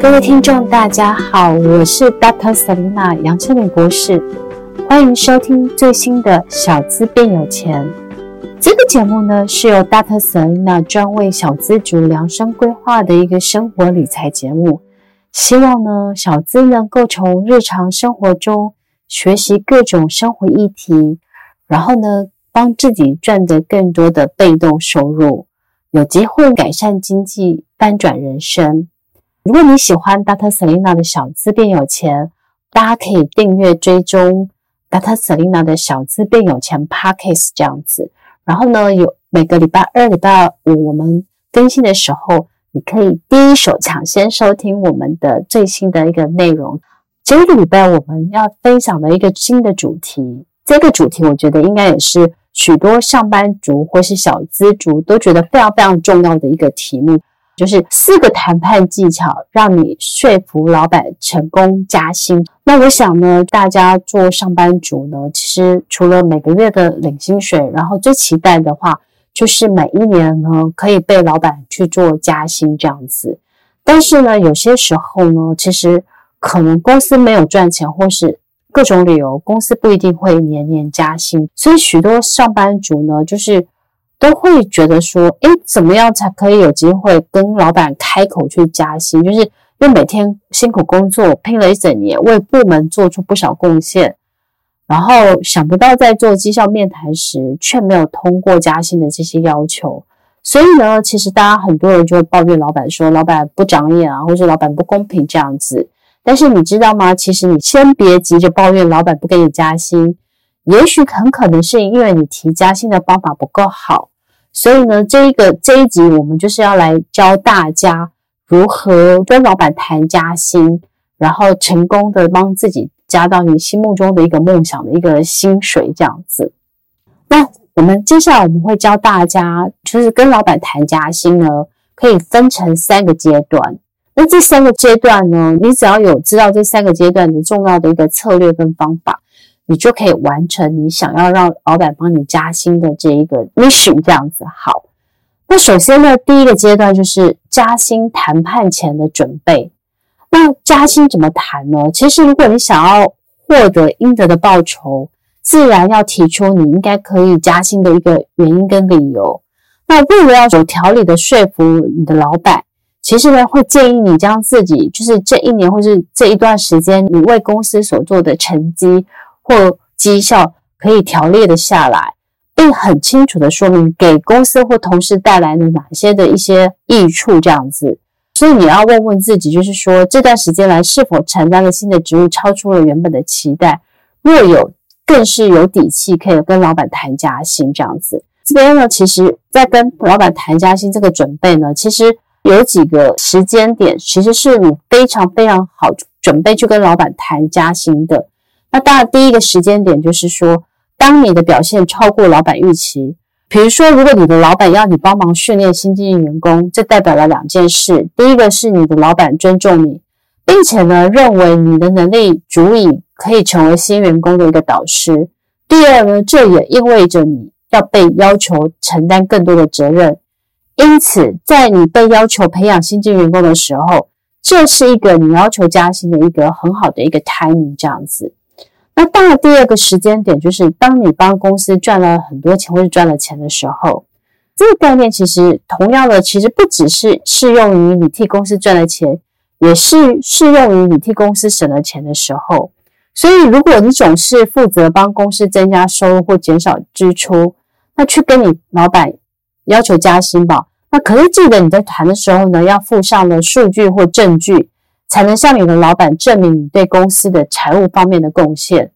各位听众，大家好，我是 Dr. Selena 杨千敏博士，欢迎收听最新的小资变有钱。这个节目呢，是由 Dr. Selena 专为小资族量身规划的一个生活理财节目，希望呢，小资能够从日常生活中学习各种生活议题，然后呢，帮自己赚得更多的被动收入，有机会改善经济，翻转人生。如果你喜欢 Dr. Selina 的小资变有钱，大家可以订阅追踪 Dr. Selina 的小资变有钱 Podcast 这样子。然后呢，有每个礼拜二、礼拜五我们更新的时候，你可以第一手抢先收听我们的最新的一个内容。这个礼拜我们要分享的一个新的主题，这个主题我觉得应该也是许多上班族或是小资族都觉得非常非常重要的一个题目。就是四个谈判技巧，让你说服老板成功加薪。那我想呢，大家做上班族呢，其实除了每个月的领薪水，然后最期待的话，就是每一年呢可以被老板去做加薪这样子。但是呢，有些时候呢，其实可能公司没有赚钱，或是各种理由，公司不一定会年年加薪。所以许多上班族呢，就是。都会觉得说，诶，怎么样才可以有机会跟老板开口去加薪？就是因为每天辛苦工作，拼了一整年，为部门做出不少贡献，然后想不到在做绩效面谈时，却没有通过加薪的这些要求。所以呢，其实大家很多人就会抱怨老板说，老板不长眼啊，或者老板不公平这样子。但是你知道吗？其实你先别急着抱怨老板不给你加薪，也许很可能是因为你提加薪的方法不够好。所以呢，这一个这一集我们就是要来教大家如何跟老板谈加薪，然后成功的帮自己加到你心目中的一个梦想的一个薪水这样子。那我们接下来我们会教大家，就是跟老板谈加薪呢，可以分成三个阶段。那这三个阶段呢，你只要有知道这三个阶段的重要的一个策略跟方法。你就可以完成你想要让老板帮你加薪的这一个 mission，这样子。好，那首先呢，第一个阶段就是加薪谈判前的准备。那加薪怎么谈呢？其实，如果你想要获得应得的报酬，自然要提出你应该可以加薪的一个原因跟理由。那为了要有条理的说服你的老板，其实呢，会建议你将自己就是这一年或是这一段时间你为公司所做的成绩。或绩效可以条列的下来，并很清楚的说明给公司或同事带来了哪些的一些益处，这样子。所以你要问问自己，就是说这段时间来是否承担了新的职务超出了原本的期待？若有，更是有底气可以跟老板谈加薪这样子。这边呢，其实在跟老板谈加薪这个准备呢，其实有几个时间点，其实是你非常非常好准备去跟老板谈加薪的。那当然，第一个时间点就是说，当你的表现超过老板预期，比如说，如果你的老板要你帮忙训练新进员工，这代表了两件事：第一个是你的老板尊重你，并且呢，认为你的能力足以可以成为新员工的一个导师；第二呢，这也意味着你要被要求承担更多的责任。因此，在你被要求培养新进员工的时候，这是一个你要求加薪的一个很好的一个 timing，这样子。那到了第二个时间点，就是当你帮公司赚了很多钱或是赚了钱的时候，这个概念其实同样的，其实不只是适用于你替公司赚了钱，也是适用于你替公司省了钱的时候。所以，如果你总是负责帮公司增加收入或减少支出，那去跟你老板要求加薪吧。那可是记得你在谈的时候呢，要附上的数据或证据。才能向你的老板证明你对公司的财务方面的贡献。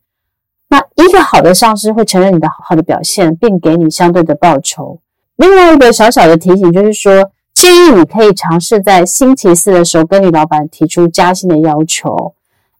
那一个好的上司会承认你的好好的表现，并给你相对的报酬。另外一个小小的提醒就是说，建议你可以尝试在星期四的时候跟你老板提出加薪的要求，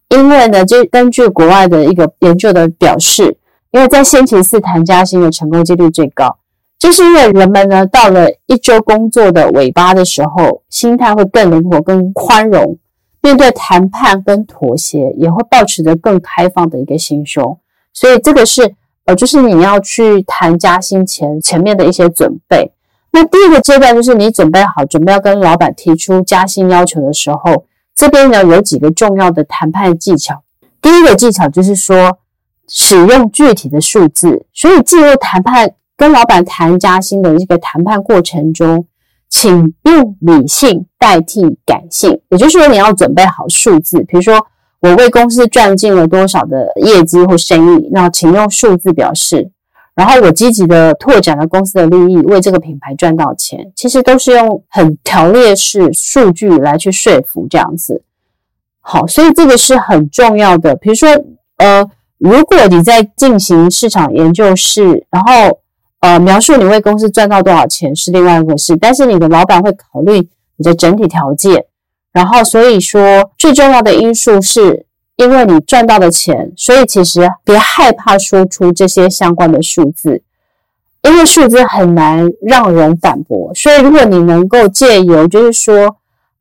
因为呢，就根据国外的一个研究的表示，因为在星期四谈加薪的成功几率最高，就是因为人们呢到了一周工作的尾巴的时候，心态会更灵活、更宽容。面对谈判跟妥协，也会保持着更开放的一个心胸，所以这个是呃，就是你要去谈加薪前前面的一些准备。那第一个阶段就是你准备好，准备要跟老板提出加薪要求的时候，这边呢有几个重要的谈判技巧。第一个技巧就是说，使用具体的数字。所以进入谈判跟老板谈加薪的一个谈判过程中，请用理性代替感性，也就是说你要准备好数字，比如说我为公司赚进了多少的业绩或生意，那请用数字表示。然后我积极的拓展了公司的利益，为这个品牌赚到钱，其实都是用很条列式数据来去说服这样子。好，所以这个是很重要的。比如说，呃，如果你在进行市场研究室，然后呃描述你为公司赚到多少钱是另外一回事，但是你的老板会考虑你的整体条件，然后所以说最重要的因素是。因为你赚到的钱，所以其实别害怕说出这些相关的数字，因为数字很难让人反驳。所以如果你能够借由，就是说，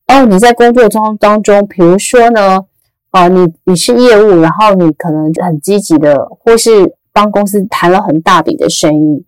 哦，你在工作中当中，比如说呢，哦，你你是业务，然后你可能很积极的，或是帮公司谈了很大笔的生意，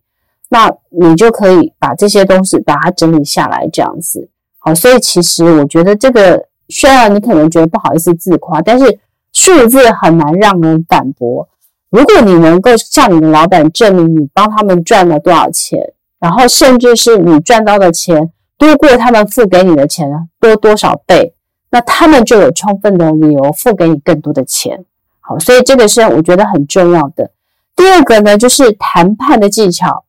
那你就可以把这些东西把它整理下来，这样子。好，所以其实我觉得这个虽然你可能觉得不好意思自夸，但是。数字很难让人反驳。如果你能够向你的老板证明你帮他们赚了多少钱，然后甚至是你赚到的钱多过他们付给你的钱多多少倍，那他们就有充分的理由付给你更多的钱。好，所以这个是我觉得很重要的。第二个呢，就是谈判的技巧。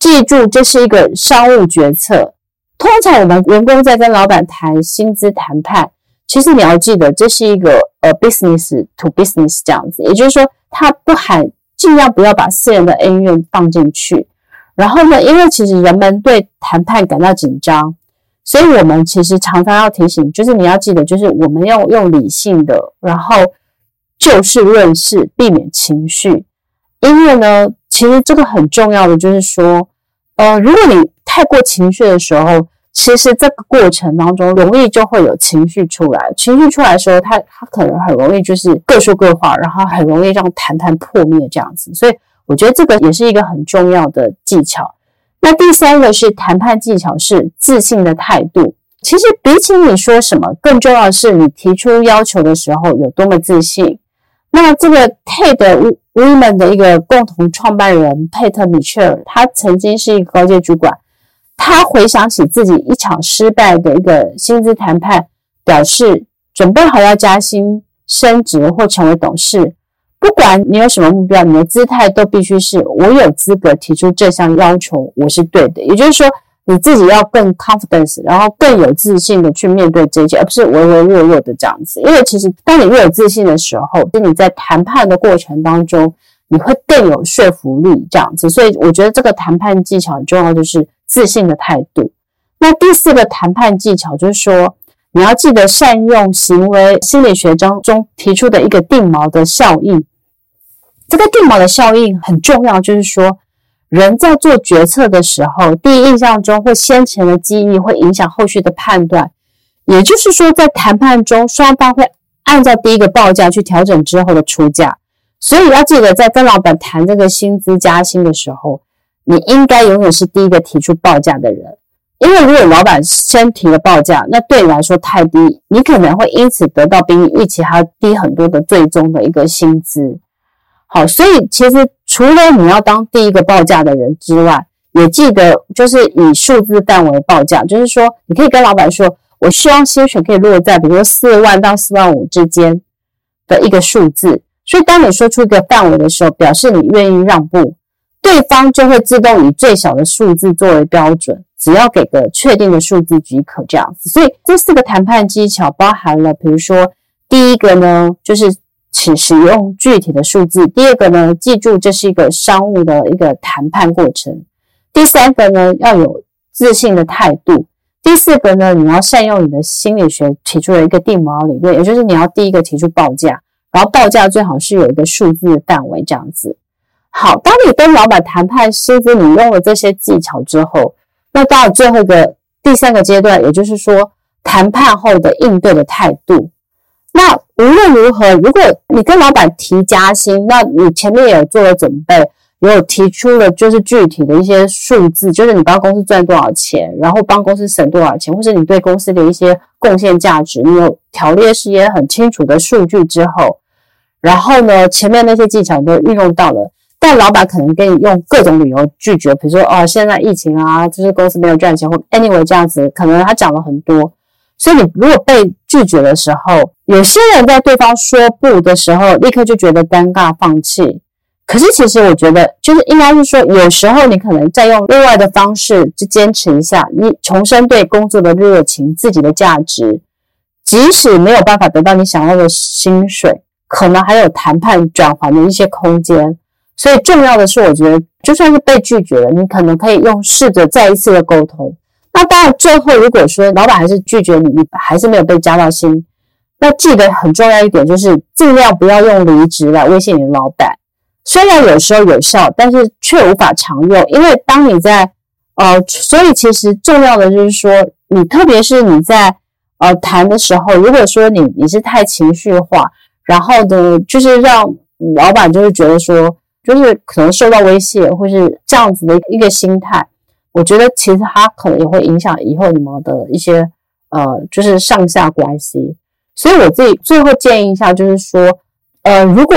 记住，这是一个商务决策。通常我们员工在跟老板谈薪资谈判。其实你要记得，这是一个呃 business to business 这样子，也就是说，他不含尽量不要把私人的恩怨放进去。然后呢，因为其实人们对谈判感到紧张，所以我们其实常常要提醒，就是你要记得，就是我们要用理性的，然后就事论事，避免情绪。因为呢，其实这个很重要的就是说，呃，如果你太过情绪的时候。其实这个过程当中，容易就会有情绪出来。情绪出来的时候，他他可能很容易就是各说各话，然后很容易让谈判破灭这样子。所以我觉得这个也是一个很重要的技巧。那第三个是谈判技巧是自信的态度。其实比起你说什么，更重要的是你提出要求的时候有多么自信。那这个 TED Women 的一个共同创办人佩特米切尔，他曾经是一个高阶主管。他回想起自己一场失败的一个薪资谈判，表示准备好要加薪、升职或成为董事。不管你有什么目标，你的姿态都必须是我有资格提出这项要求，我是对的。也就是说，你自己要更 confidence，然后更有自信的去面对这些，而不是唯唯诺诺的这样子。因为其实当你越有自信的时候，就你在谈判的过程当中，你会更有说服力这样子。所以我觉得这个谈判技巧很重要，就是。自信的态度。那第四个谈判技巧就是说，你要记得善用行为心理学当中提出的一个定锚的效应。这个定锚的效应很重要，就是说，人在做决策的时候，第一印象中或先前的记忆会影响后续的判断。也就是说，在谈判中，双方会按照第一个报价去调整之后的出价。所以要记得，在跟老板谈这个薪资加薪的时候。你应该永远是第一个提出报价的人，因为如果老板先提了报价，那对你来说太低，你可能会因此得到比你预期还要低很多的最终的一个薪资。好，所以其实除了你要当第一个报价的人之外，也记得就是以数字范围报价，就是说你可以跟老板说，我希望薪水可以落在比如说四万到四万五之间的一个数字。所以当你说出一个范围的时候，表示你愿意让步。对方就会自动以最小的数字作为标准，只要给个确定的数字即可这样子。所以这四个谈判技巧包含了，比如说第一个呢，就是使使用具体的数字；第二个呢，记住这是一个商务的一个谈判过程；第三个呢，要有自信的态度；第四个呢，你要善用你的心理学提出了一个定锚理论，也就是你要第一个提出报价，然后报价最好是有一个数字的范围这样子。好，当你跟老板谈判薪资，你用了这些技巧之后，那到了最后一个第三个阶段，也就是说谈判后的应对的态度。那无论如何，如果你跟老板提加薪，那你前面也有做了准备，也有提出了就是具体的一些数字，就是你帮公司赚多少钱，然后帮公司省多少钱，或是你对公司的一些贡献价值，你有条列式也很清楚的数据之后，然后呢，前面那些技巧都运用到了，但老板可能给你用各种理由拒绝，比如说哦，现在疫情啊，就是公司没有赚钱，或 anyway 这样子，可能他讲了很多。所以你如果被拒绝的时候，有些人在对方说不的时候，立刻就觉得尴尬，放弃。可是其实我觉得，就是应该是说，有时候你可能再用另外的方式去坚持一下，你重申对工作的热情，自己的价值，即使没有办法得到你想要的薪水，可能还有谈判转圜的一些空间。所以重要的是，我觉得就算是被拒绝了，你可能可以用试着再一次的沟通。那当然，最后如果说老板还是拒绝你，你还是没有被加到薪，那记得很重要一点就是尽量不要用离职来威胁你的老板。虽然有时候有效，但是却无法常用，因为当你在呃，所以其实重要的就是说，你特别是你在呃谈的时候，如果说你你是太情绪化，然后呢，就是让老板就是觉得说，就是可能受到威胁，或是这样子的一个心态。我觉得其实他可能也会影响以后你们的一些呃，就是上下关系。所以我自己最后建议一下，就是说，呃，如果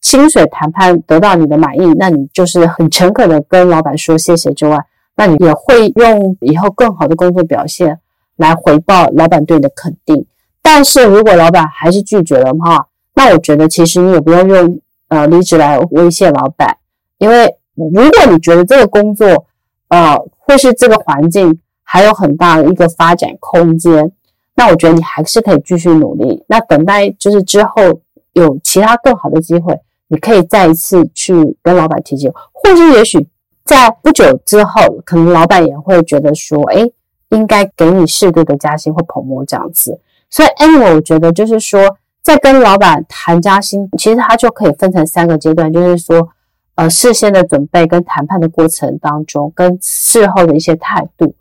薪水谈判得到你的满意，那你就是很诚恳的跟老板说谢谢之外，那你也会用以后更好的工作表现来回报老板对你的肯定。但是如果老板还是拒绝了的话，那我觉得其实你也不用用呃离职来威胁老板，因为如果你觉得这个工作，呃，或是这个环境还有很大的一个发展空间，那我觉得你还是可以继续努力。那等待就是之后有其他更好的机会，你可以再一次去跟老板提及，或是也许在不久之后，可能老板也会觉得说，哎，应该给你适度的加薪或 promote 这样子。所以，anyway，我觉得就是说，在跟老板谈加薪，其实它就可以分成三个阶段，就是说。呃，事先的准备跟谈判的过程当中，跟事后的一些态度。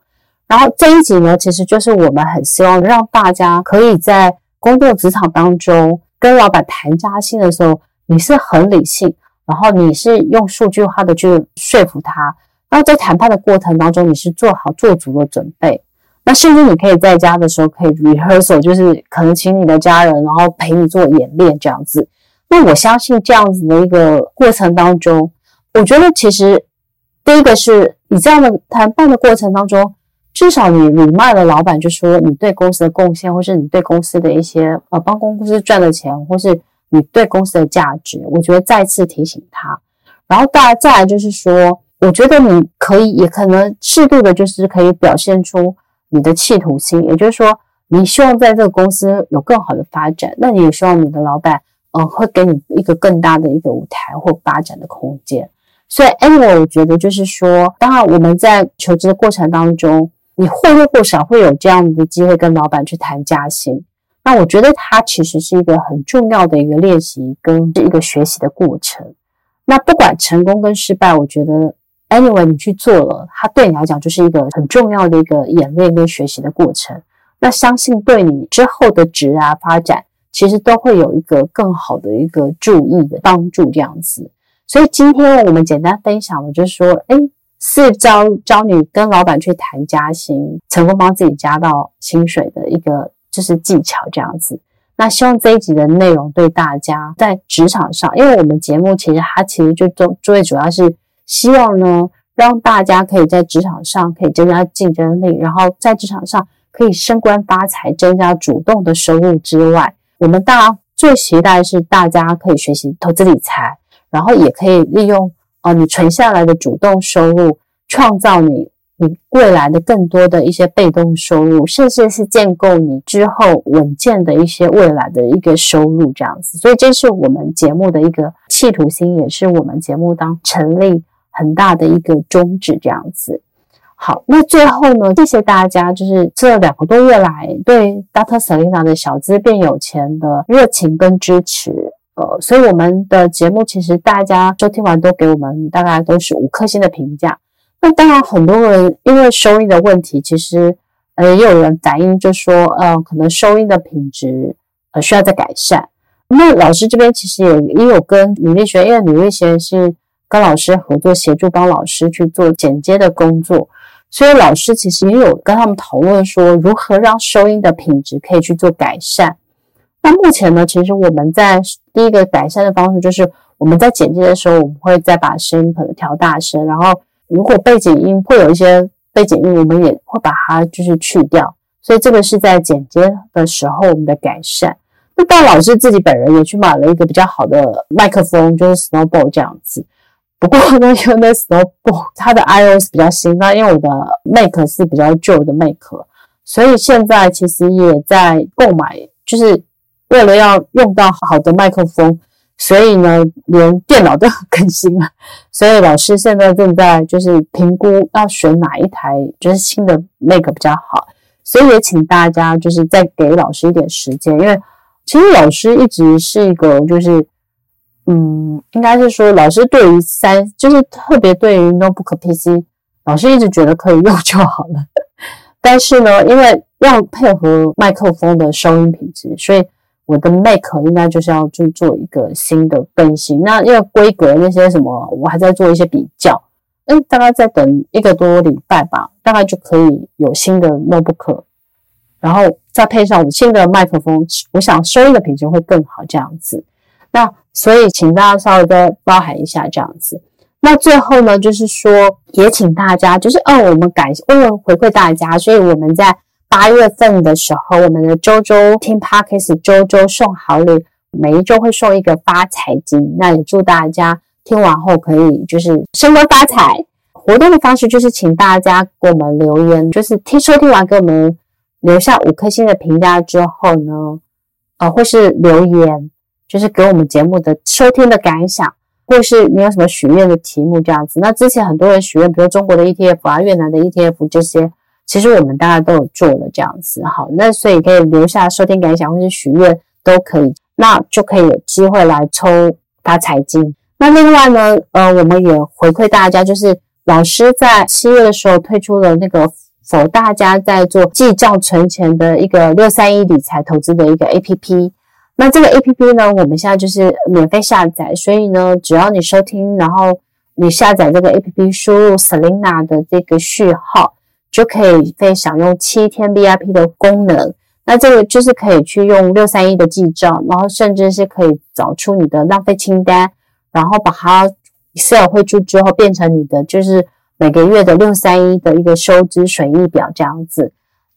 然后这一集呢，其实就是我们很希望让大家可以在工作职场当中跟老板谈加薪的时候，你是很理性，然后你是用数据化的去说服他。然后在谈判的过程当中，你是做好做足的准备。那甚至你可以在家的时候可以 rehearsal，就是可能请你的家人，然后陪你做演练这样子。那我相信这样子的一个过程当中，我觉得其实第一个是你这样的谈判的过程当中，至少你你卖了老板，就说你对公司的贡献，或是你对公司的一些呃帮公司赚的钱，或是你对公司的价值，我觉得再次提醒他。然后大再来就是说，我觉得你可以也可能适度的，就是可以表现出你的企图心，也就是说，你希望在这个公司有更好的发展，那你也希望你的老板。嗯，会给你一个更大的一个舞台或发展的空间。所以，anyway，我觉得就是说，当然我们在求职的过程当中，你或多或少会有这样的机会跟老板去谈加薪。那我觉得它其实是一个很重要的一个练习跟一个学习的过程。那不管成功跟失败，我觉得 anyway 你去做了，它对你来讲就是一个很重要的一个演练跟学习的过程。那相信对你之后的职啊发展。其实都会有一个更好的一个注意的帮助这样子，所以今天我们简单分享的就是说，哎，四招教你跟老板去谈加薪，成功帮自己加到薪水的一个就是技巧这样子。那希望这一集的内容对大家在职场上，因为我们节目其实它其实就最最主要是希望呢，让大家可以在职场上可以增加竞争力，然后在职场上可以升官发财，增加主动的收入之外。我们当然最期待是大家可以学习投资理财，然后也可以利用呃你存下来的主动收入，创造你你未来的更多的一些被动收入，甚至是建构你之后稳健的一些未来的一个收入这样子。所以这是我们节目的一个企图心，也是我们节目当成立很大的一个宗旨这样子。好，那最后呢，谢谢大家，就是这两个多月来对 Dr. Selena 的小资变有钱的热情跟支持。呃，所以我们的节目其实大家收听完都给我们大概都是五颗星的评价。那当然，很多人因为收音的问题，其实呃也有人反映就说，呃，可能收音的品质呃需要再改善。那老师这边其实也也有跟女力学院，女力学院是。跟老师合作，协助帮老师去做剪接的工作。所以老师其实也有跟他们讨论说，如何让收音的品质可以去做改善。那目前呢，其实我们在第一个改善的方式就是，我们在剪接的时候，我们会再把声音可能调大声，然后如果背景音会有一些背景音，我们也会把它就是去掉。所以这个是在剪接的时候我们的改善。那到老师自己本人也去买了一个比较好的麦克风，就是 Snowball 这样子。不过呢，因为那 Snowball 它的 iOS 比较新，那因为我的 Mac 是比较旧的 Mac，所以现在其实也在购买，就是为了要用到好的麦克风，所以呢，连电脑都要更新了。所以老师现在正在就是评估要选哪一台就是新的 Mac 比较好，所以也请大家就是再给老师一点时间，因为其实老师一直是一个就是。嗯，应该是说老师对于三，就是特别对于 notebook PC，老师一直觉得可以用就好了。但是呢，因为要配合麦克风的收音品质，所以我的 Mac 应该就是要去做一个新的更新。那因为规格那些什么，我还在做一些比较。哎，大概再等一个多礼拜吧，大概就可以有新的 notebook，然后再配上我新的麦克风，我想收音的品质会更好，这样子。那所以，请大家稍微再包涵一下这样子。那最后呢，就是说，也请大家，就是哦，我们感谢，为了回馈大家，所以我们在八月份的时候，我们的周周听 Podcast 周周送好礼，每一周会送一个发财金。那也祝大家听完后可以就是升官发财。活动的方式就是请大家给我们留言，就是听收听完给我们留下五颗星的评价之后呢，呃，或是留言。就是给我们节目的收听的感想，或是你有什么许愿的题目这样子。那之前很多人许愿，比如中国的 ETF 啊、越南的 ETF 这些，其实我们大家都有做了这样子。好，那所以可以留下收听感想或是许愿都可以，那就可以有机会来抽发财金。那另外呢，呃，我们也回馈大家，就是老师在七月的时候推出了那个否大家在做记账存钱的一个六三一理财投资的一个 APP。那这个 APP 呢，我们现在就是免费下载，所以呢，只要你收听，然后你下载这个 APP，输入 Selina 的这个序号，就可以可以享用七天 VIP 的功能。那这个就是可以去用六三一的记账，然后甚至是可以找出你的浪费清单，然后把它 Excel 汇出之后，变成你的就是每个月的六三一的一个收支损益表这样子。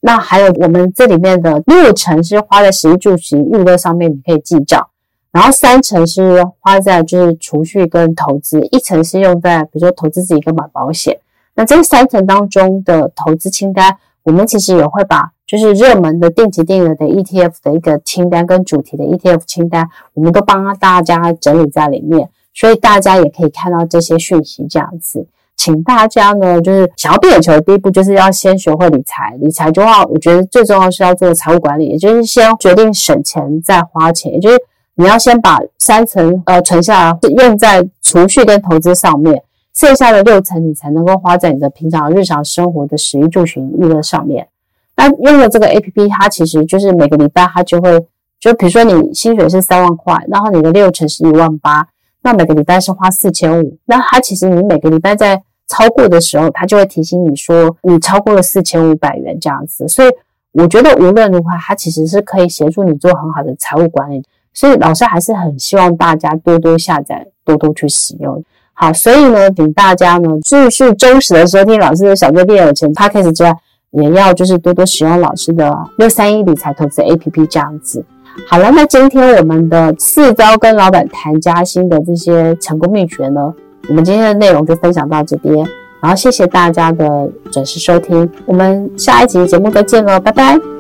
那还有我们这里面的六成是花在食衣住行娱乐上面，你可以记账，然后三成是花在就是储蓄跟投资，一成是用在比如说投资自己跟买保险。那这三层当中的投资清单，我们其实也会把就是热门的定期定额的 ETF 的一个清单跟主题的 ETF 清单，我们都帮大家整理在里面，所以大家也可以看到这些讯息这样子。请大家呢，就是想要变有钱的第一步，就是要先学会理财。理财的话，我觉得最重要是要做财务管理，也就是先决定省钱再花钱，也就是你要先把三成呃存下来，用在储蓄跟投资上面，剩下的六成你才能够花在你的平常日常生活的食衣住行娱乐上面。那用了这个 APP，它其实就是每个礼拜它就会，就比如说你薪水是三万块，然后你的六成是一万八。那每个礼拜是花四千五，那它其实你每个礼拜在超过的时候，它就会提醒你说你超过了四千五百元这样子。所以我觉得无论如何，它其实是可以协助你做很好的财务管理。所以老师还是很希望大家多多下载，多多去使用。好，所以呢，请大家呢继续忠实的收听老师的小资变有钱 Podcast 之外，也要就是多多使用老师的六三一理财投资 APP 这样子。好了，那今天我们的四招跟老板谈加薪的这些成功秘诀呢，我们今天的内容就分享到这边，然后谢谢大家的准时收听，我们下一集节目再见喽，拜拜。